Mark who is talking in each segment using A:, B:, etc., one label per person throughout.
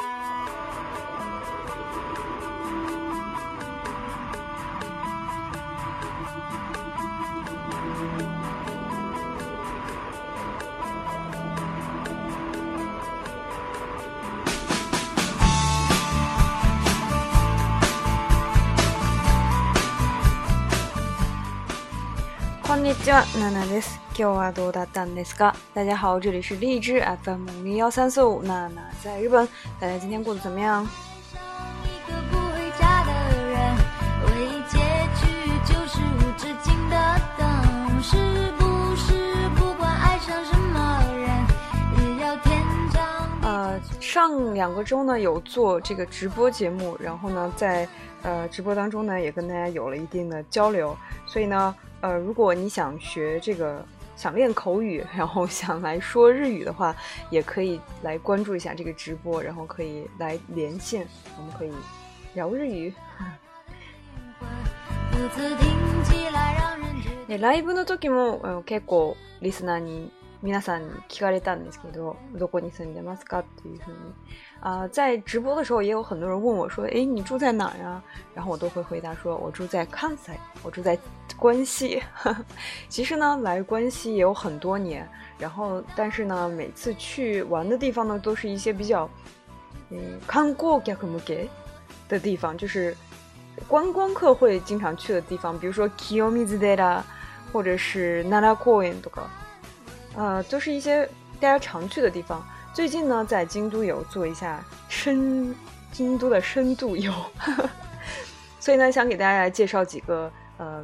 A: Uh... にちは、娜娜です。今日はどうだったんですか？大家好，这里是荔枝 FM 零幺三四五，娜娜在日本。大家今天过得怎么样？呃，上两个周呢有做这个直播节目，然后呢在呃直播当中呢也跟大家有了一定的交流，所以呢。 呃，如果你想学这个，想练口语，然后想来说日语的话，也可以来关注一下这个直播，然后可以来连线，我们可以聊日语。ライブの時も結構リスナーに皆さんに聞かれたんですけど、どこに住んでますかっていうふうに。啊，在直播的时候也有很多人问我说：“哎，你住在哪儿呀？”然后我都会回答说：“我住在関西，我住在 关西。”其实呢，来关西也有很多年，然后但是呢，每次去玩的地方呢，都是一些比较嗯看过客向け的地方，就是观光客会经常去的地方，比如说 Kiyomizu Dera，或者是 Nara 公园とか，呃，都是一些大家常去的地方。最近呢，在京都有做一下深京都的深度游，所以呢，想给大家来介绍几个呃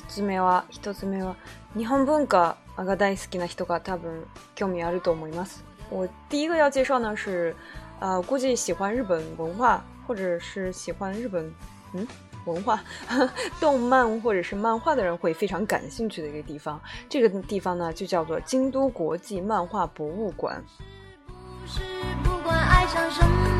A: つ目は、一つ目は、日本文化が大好きな人が多分興味あると思います。我第一个要介绍呢是，呃，估计喜欢日本文化或者是喜欢日本嗯文化、动漫或者是漫画的人会非常感兴趣的一个地方。这个地方呢就叫做京都国际漫画博物馆。不管爱上什么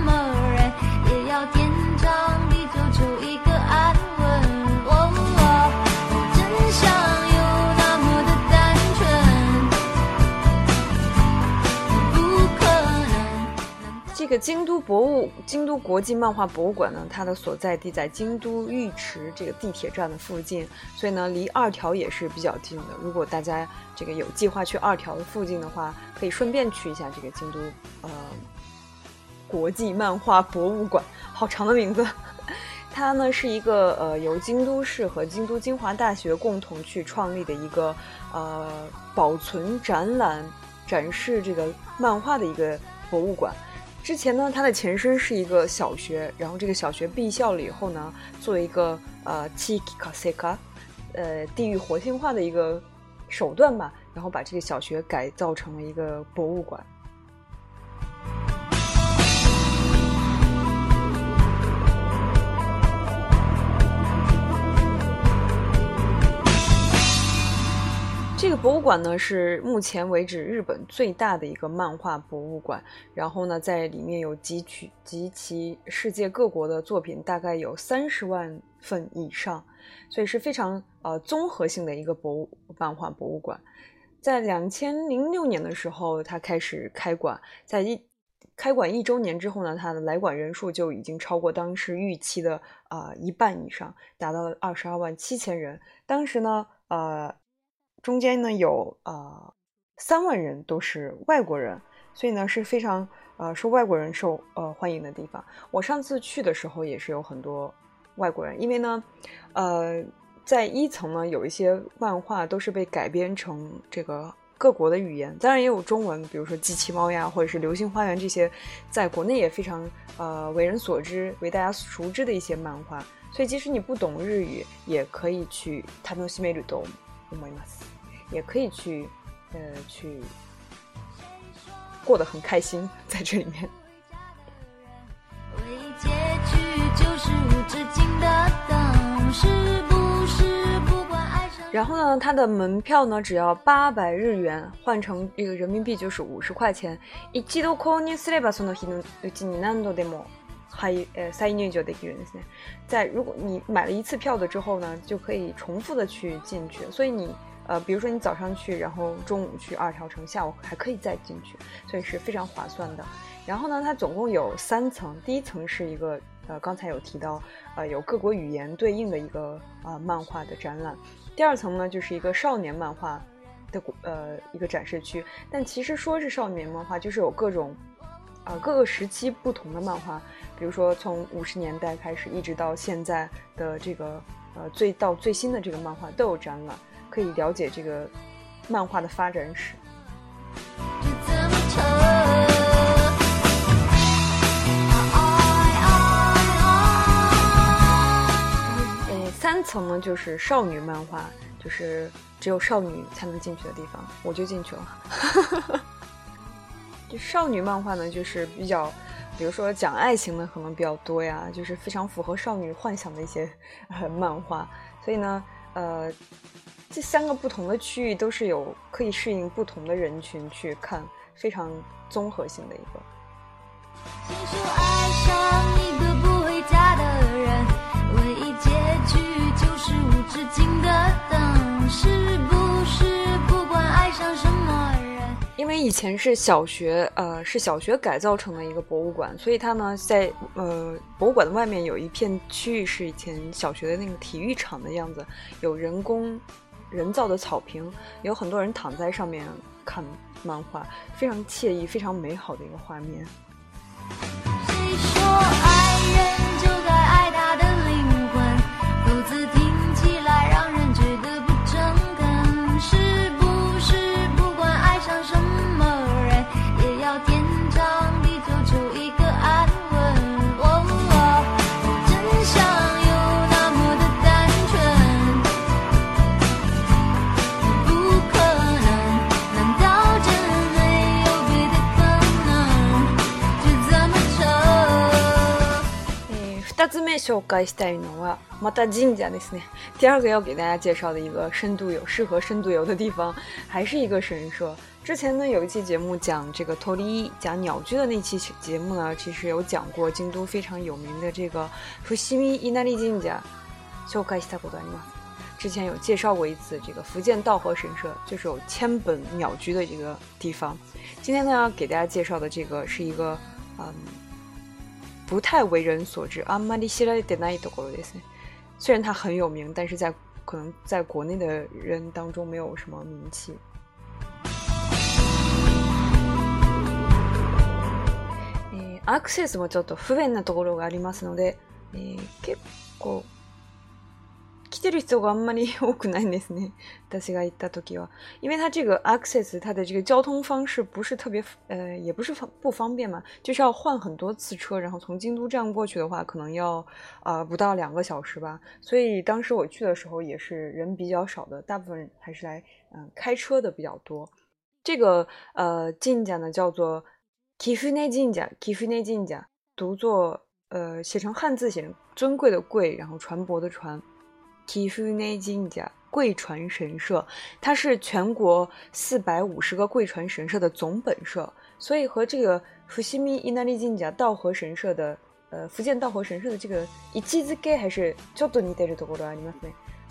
A: 个京都博物京都国际漫画博物馆呢，它的所在地在京都御池这个地铁站的附近，所以呢，离二条也是比较近的。如果大家这个有计划去二条的附近的话，可以顺便去一下这个京都呃国际漫画博物馆，好长的名字。它呢是一个呃由京都市和京都精华大学共同去创立的一个呃保存展览展示这个漫画的一个博物馆。之前呢，它的前身是一个小学，然后这个小学闭校了以后呢，作为一个呃地域活性化，呃地域活性化的一个手段吧，然后把这个小学改造成了一个博物馆。这个博物馆呢是目前为止日本最大的一个漫画博物馆，然后呢在里面有集取集齐世界各国的作品，大概有三十万份以上，所以是非常呃综合性的一个博物漫画博物馆。在两千零六年的时候，它开始开馆，在一开馆一周年之后呢，它的来馆人数就已经超过当时预期的啊一半以上，达到了二十二万七千人。当时呢，呃。中间呢有呃三万人都是外国人，所以呢是非常呃受外国人受呃欢迎的地方。我上次去的时候也是有很多外国人，因为呢呃在一层呢有一些漫画都是被改编成这个各国的语言，当然也有中文，比如说机器猫呀或者是流星花园这些，在国内也非常呃为人所知、为大家熟知的一些漫画。所以即使你不懂日语，也可以去他们西美旅都。也可以去，呃，去过得很开心在这里面。然后呢，它的门票呢只要八百日元，换成这个人民币就是五十块钱。一度呃。在如果你买了一次票的之后呢，就可以重复的去进去，所以你。呃，比如说你早上去，然后中午去二条城，下午还可以再进去，所以是非常划算的。然后呢，它总共有三层，第一层是一个呃刚才有提到呃有各国语言对应的一个啊漫画的展览。第二层呢，就是一个少年漫画的呃一个展示区，但其实说是少年漫画，就是有各种呃各个时期不同的漫画，比如说从五十年代开始，一直到现在的这个呃最到最新的这个漫画都有展览，可以了解这个漫画的发展史。三层呢，就是少女漫画，就是只有少女才能进去的地方，我就进去了。就少女漫画呢，就是比较，比如说讲爱情的可能比较多呀，就是非常符合少女幻想的一些呃漫画。所以呢，呃，这三个不同的区域都是有可以适应不同的人群去看，非常综合性的一个。因为以前是小学，呃，是小学改造成的一个博物馆，所以它呢，在呃博物馆的外面有一片区域是以前小学的那个体育场的样子，有人工人造的草坪，有很多人躺在上面看漫画，非常惬意、非常美好的一个画面。紹介したいのはまた神社ですね。第二个要给大家介绍的一个深度游，适合深度游的地方，还是一个神社。之前呢有一期节目讲这个托利讲鸟居的那期节目呢，其实有讲过京都非常有名的这个伏見稲荷神社。紹介したことあります。之前有介绍过一次这个福建道和神社，就是有千本鸟居的这个地方。今天呢要给大家介绍的这个是一个嗯。 不太为人所知，あんまり知られてないところですね。虽然它很有名，但是在可能在国内的人当中没有什么名气。アクセスもちょっと不便なところがありますので、えー結構来てる人があんまり多くないんですね。私が行った時は，因为它这个 access 它的这个交通方式不是特别，呃，也不是方不方便嘛，就是要换很多次车，然后从京都站过去的话，可能要呃不到两个小时吧。所以当时我去的时候也是人比较少的，大部分还是来嗯开车的比较多。这个呃神社呢叫做 Kifune 神社，Kifune 神社读作呃写成汉字写成尊贵的贵，然后船舶的船。 提夫内金甲贵船神社，它是全国四百五十个贵船神社的总本社，所以和这个伏羲密伊那利金家道和神社的，呃，福建道和神社的这个一基子盖还是叫做你带着的过来，你们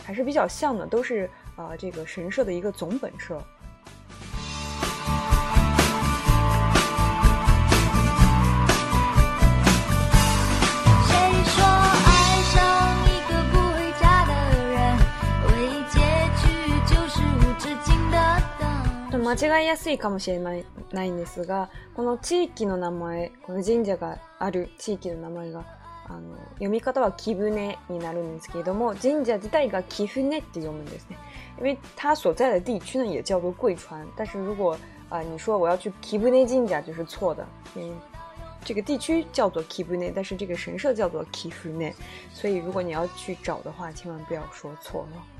A: 还是比较像的，都是啊这个神社的一个总本社。間違いやすいかもしれないんですが、この地域の名前、この神社がある地域の名前が、あの読み方は貴船になるんですけれども、神社自体が貴船って読むんですね。因为它所在的地区呢也叫做贵船，但是如果啊、呃、你说我要去貴船神社就是错的，因为这个地区叫做貴船，但是这个神社叫做貴船，所以如果你要去找的话，千万不要说错了。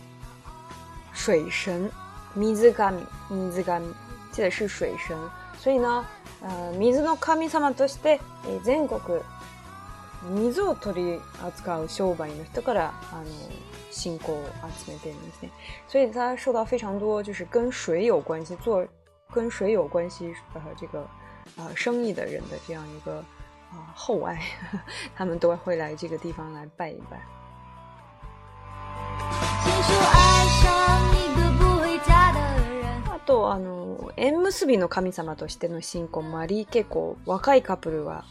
A: 水神米兹嘎米米兹嘎米，记得是水神。所以呢，呃，水の神様として、え全国水を取り扱う商売の人からあの信仰を集めてるんですね。所以它受到非常多就是跟水有关系做跟水有关系呃这个呃生意的人的这样一个啊厚爱，他们都会来这个地方来拜一拜。あ とあの縁結びの神様としての信仰もあり、結構若いカップルは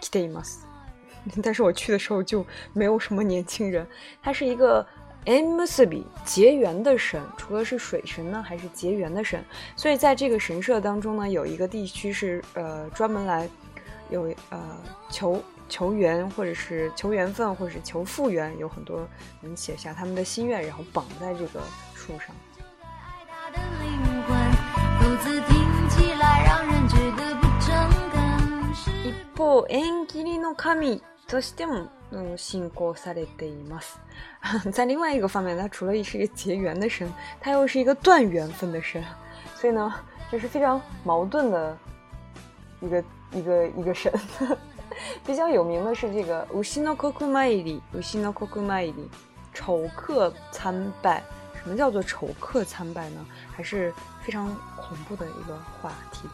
A: 来ています。但是我去的时候就没有什么年轻人。它是一个 M s b 结缘的神，除了是水神呢，还是结缘的神。所以在这个神社当中呢，有一个地区是呃专门来有呃求求缘，或者是求缘分，或者是求复缘，有很多人写下他们的心愿，然后绑在这个树上。 一方縁切りの神としても信仰されています。在另外一个方面，它除了是一个结缘的神，它又是一个断缘分的神，所以呢，就是非常矛盾的一个一个一个神。比较有名的是这个乌西诺克库麦里，乌西诺克库麦里，丑客参拜。 什么叫做丑客参拜呢？还是非常恐怖的一个话题。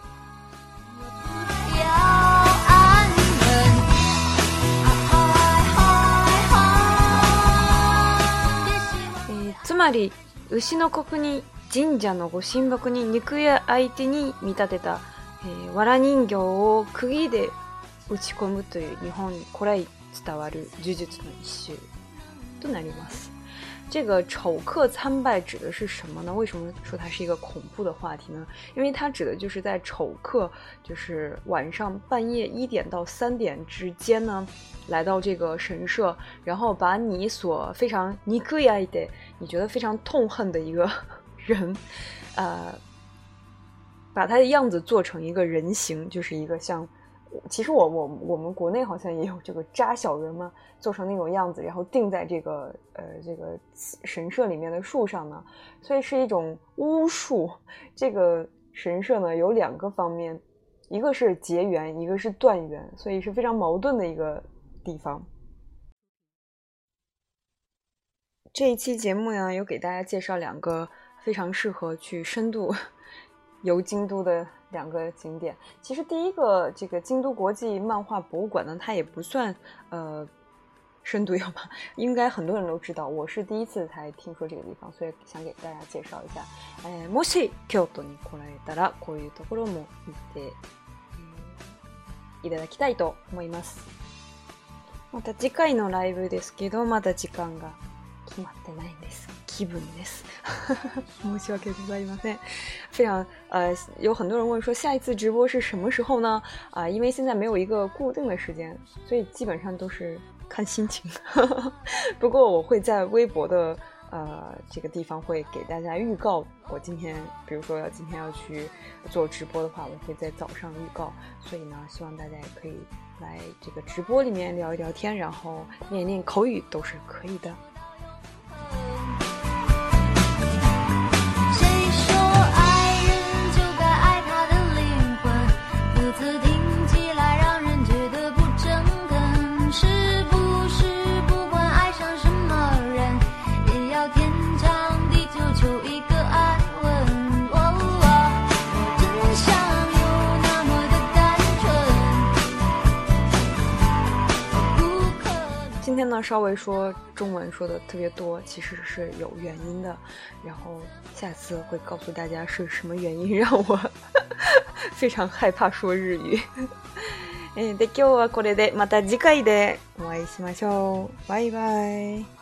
A: つまり牛の国に神社のご神木に肉屋相手に見立てた、えー、藁人形を釘で打ち込むという日本古来伝わる呪術の一種となります。这个丑客参拜指的是什么呢？为什么说它是一个恐怖的话题呢？因为它指的就是在丑客，就是晚上半夜一点到三点之间呢，来到这个神社，然后把你所非常你可以爱的，你觉得非常痛恨的一个 人，呃，把他的样子做成一个人形，就是一个像。其实我我我们国内好像也有这个扎小人嘛，做成那种样子，然后钉在这个呃这个神社里面的树上呢，所以是一种巫术。这个神社呢有两个方面，一个是结缘，一个是断缘，所以是非常矛盾的一个地方。这一期节目呢，有给大家介绍两个非常适合去深度 游京都的。两个景点，其实第一个这个京都国际漫画博物馆呢，它也不算呃深度游吧，应该很多人都知道。我是第一次才听说这个地方，所以想给大家介绍一下。えもし京都に来られたらこういうところも見ていただきたいと思います。また次回のライブですけど、まだ時間が 決まってないんです。基本です。申し訳ございません。非常呃，有很多人问说下一次直播是什么时候呢？啊，因为现在没有一个固定的时间，所以基本上都是看心情。不过我会在微博的呃这个地方会给大家预告，我今天比如说要今天要去做直播的话，我会在早上预告。所以呢，希望大家也可以来这个直播里面聊一聊天，然后练一练口语都是可以的。 今天呢，稍微说中文说的特别多，其实是有原因的。然后下次会告诉大家是什么原因让我非常害怕说日语。えで今日はこれでまた次回でお会いしましょう。バイバイ。